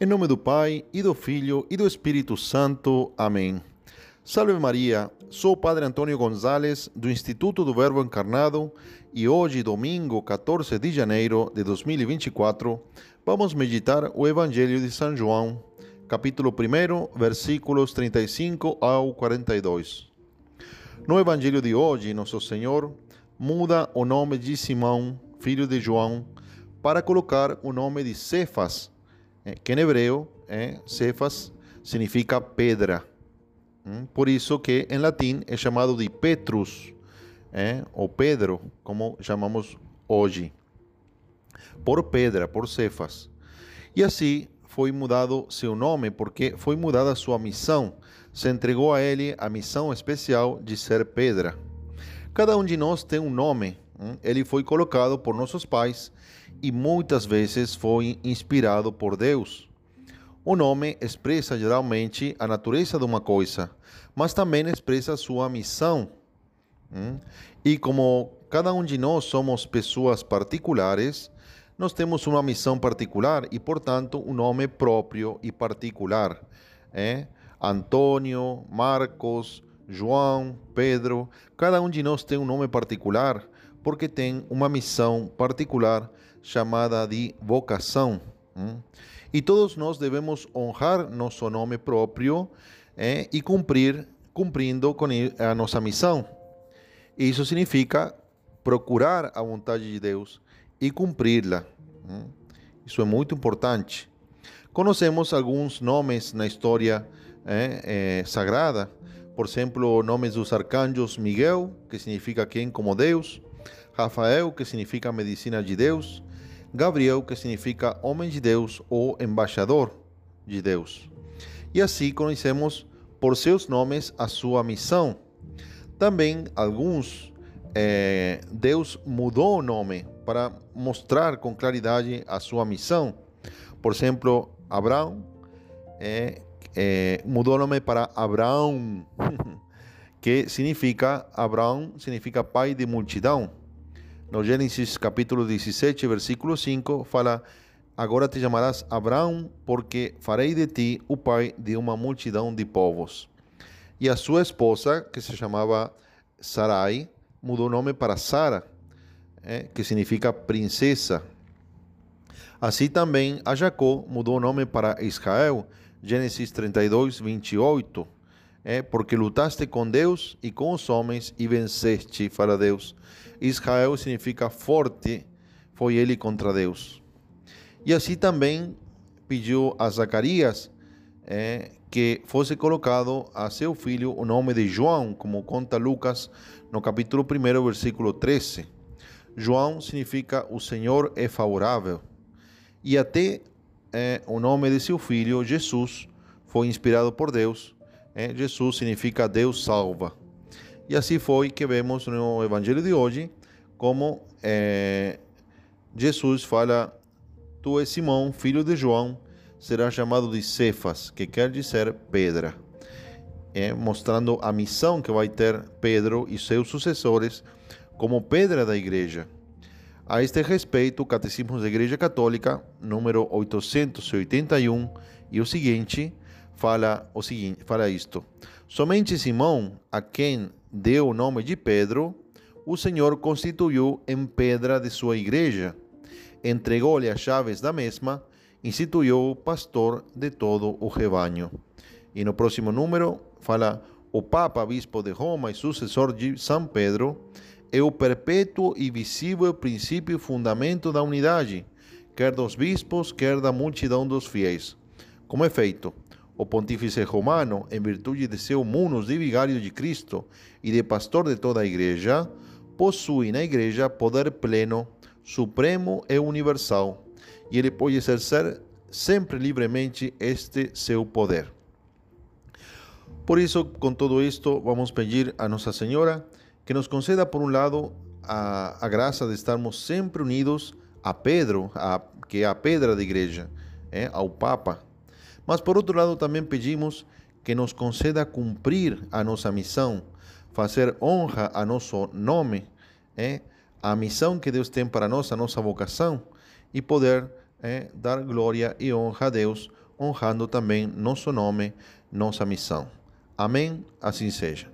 Em nome do Pai, e do Filho, e do Espírito Santo. Amém. Salve Maria, sou o Padre Antônio Gonzalez, do Instituto do Verbo Encarnado, e hoje, domingo 14 de janeiro de 2024, vamos meditar o Evangelho de São João, capítulo 1, versículos 35 ao 42. No Evangelho de hoje, Nosso Senhor muda o nome de Simão, filho de João, para colocar o nome de Cefas, eh, que em hebreu, eh, Cefas, significa pedra. Mm, por isso que em latim é chamado de Petrus, eh, ou Pedro, como chamamos hoje. Por pedra, por Cefas. E assim foi mudado seu nome, porque foi mudada sua missão. Se entregou a ele a missão especial de ser pedra. Cada um de nós tem um nome. Mm, ele foi colocado por nossos pais e muitas vezes foi inspirado por Deus. O nome expressa geralmente a natureza de uma coisa, mas também expressa sua missão. E como cada um de nós somos pessoas particulares, nós temos uma missão particular e, portanto, um nome próprio e particular. É? Antônio, Marcos, João, Pedro, cada um de nós tem um nome particular porque tem uma missão particular chamada de vocação. E todos nós devemos honrar nosso nome próprio eh, e cumprir, cumprindo com a nossa missão. Isso significa procurar a vontade de Deus e cumpri-la. Isso é muito importante. Conhecemos alguns nomes na história eh, eh, sagrada, por exemplo, nomes dos arcanjos Miguel, que significa quem como Deus, Rafael, que significa medicina de Deus, Gabriel, que significa homem de Deus ou embaixador de Deus. E assim conhecemos por seus nomes a sua missão. Também alguns, eh, Deus mudou o nome para mostrar com claridade a sua missão. Por exemplo, Abraão eh, eh, mudou o nome para Abraão, que significa, Abraão significa pai de multidão. No Gênesis capítulo 17, versículo 5, fala: Agora te chamarás Abraão, porque farei de ti o pai de uma multidão de povos. E a sua esposa, que se chamava Sarai, mudou o nome para Sara, eh, que significa princesa. Assim também a Jacó mudou o nome para Israel, Gênesis 32, 28. É porque lutaste com Deus e com os homens e venceste, fala Deus. Israel significa forte, foi ele contra Deus. E assim também pediu a Zacarias é, que fosse colocado a seu filho o nome de João, como conta Lucas no capítulo 1, versículo 13. João significa o Senhor é favorável. E até é, o nome de seu filho, Jesus, foi inspirado por Deus é, Jesus significa Deus salva. E assim foi que vemos no Evangelho de hoje como é, Jesus fala: Tu és Simão, filho de João, será chamado de Cefas, que quer dizer pedra. É, mostrando a missão que vai ter Pedro e seus sucessores como pedra da igreja. A este respeito, o Catecismo da Igreja Católica, número 881, e o seguinte, fala o seguinte, fala isto: Somente Simão, a quem deu o nome de Pedro, o Senhor constituiu em pedra de sua igreja, entregou-lhe as chaves da mesma, instituiu pastor de todo o rebanho. E no próximo número fala: o Papa, bispo de Roma e sucessor de São Pedro, é o perpétuo e visível princípio e fundamento da unidade, quer dos bispos, quer da multidão dos fiéis. Como efeito, o pontífice romano, em virtude de seu munus de vigário de Cristo e de pastor de toda a igreja, possui na igreja poder pleno, supremo e universal, e ele pode exercer sempre livremente este seu poder. Por isso, com todo isto, vamos pedir a Nossa Senhora que nos conceda, por um lado, a, a graça de estarmos sempre unidos a Pedro, a, que é a pedra da igreja, é, ao Papa, mas por outro lado também pedimos que nos conceda cumprir a nossa missão, fazer honra a nosso nome, é, a missão que Deus tem para nós, a nossa vocação, e poder é, dar glória e honra a Deus honrando também nosso nome, nossa missão. Amém? Assim seja.